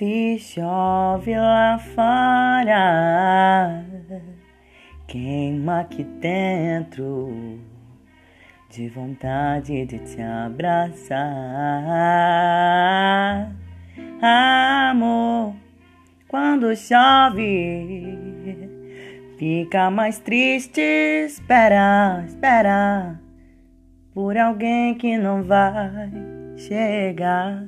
Se chove lá fora, queima aqui dentro, de vontade de te abraçar. Amor, quando chove, fica mais triste. Espera, espera por alguém que não vai chegar.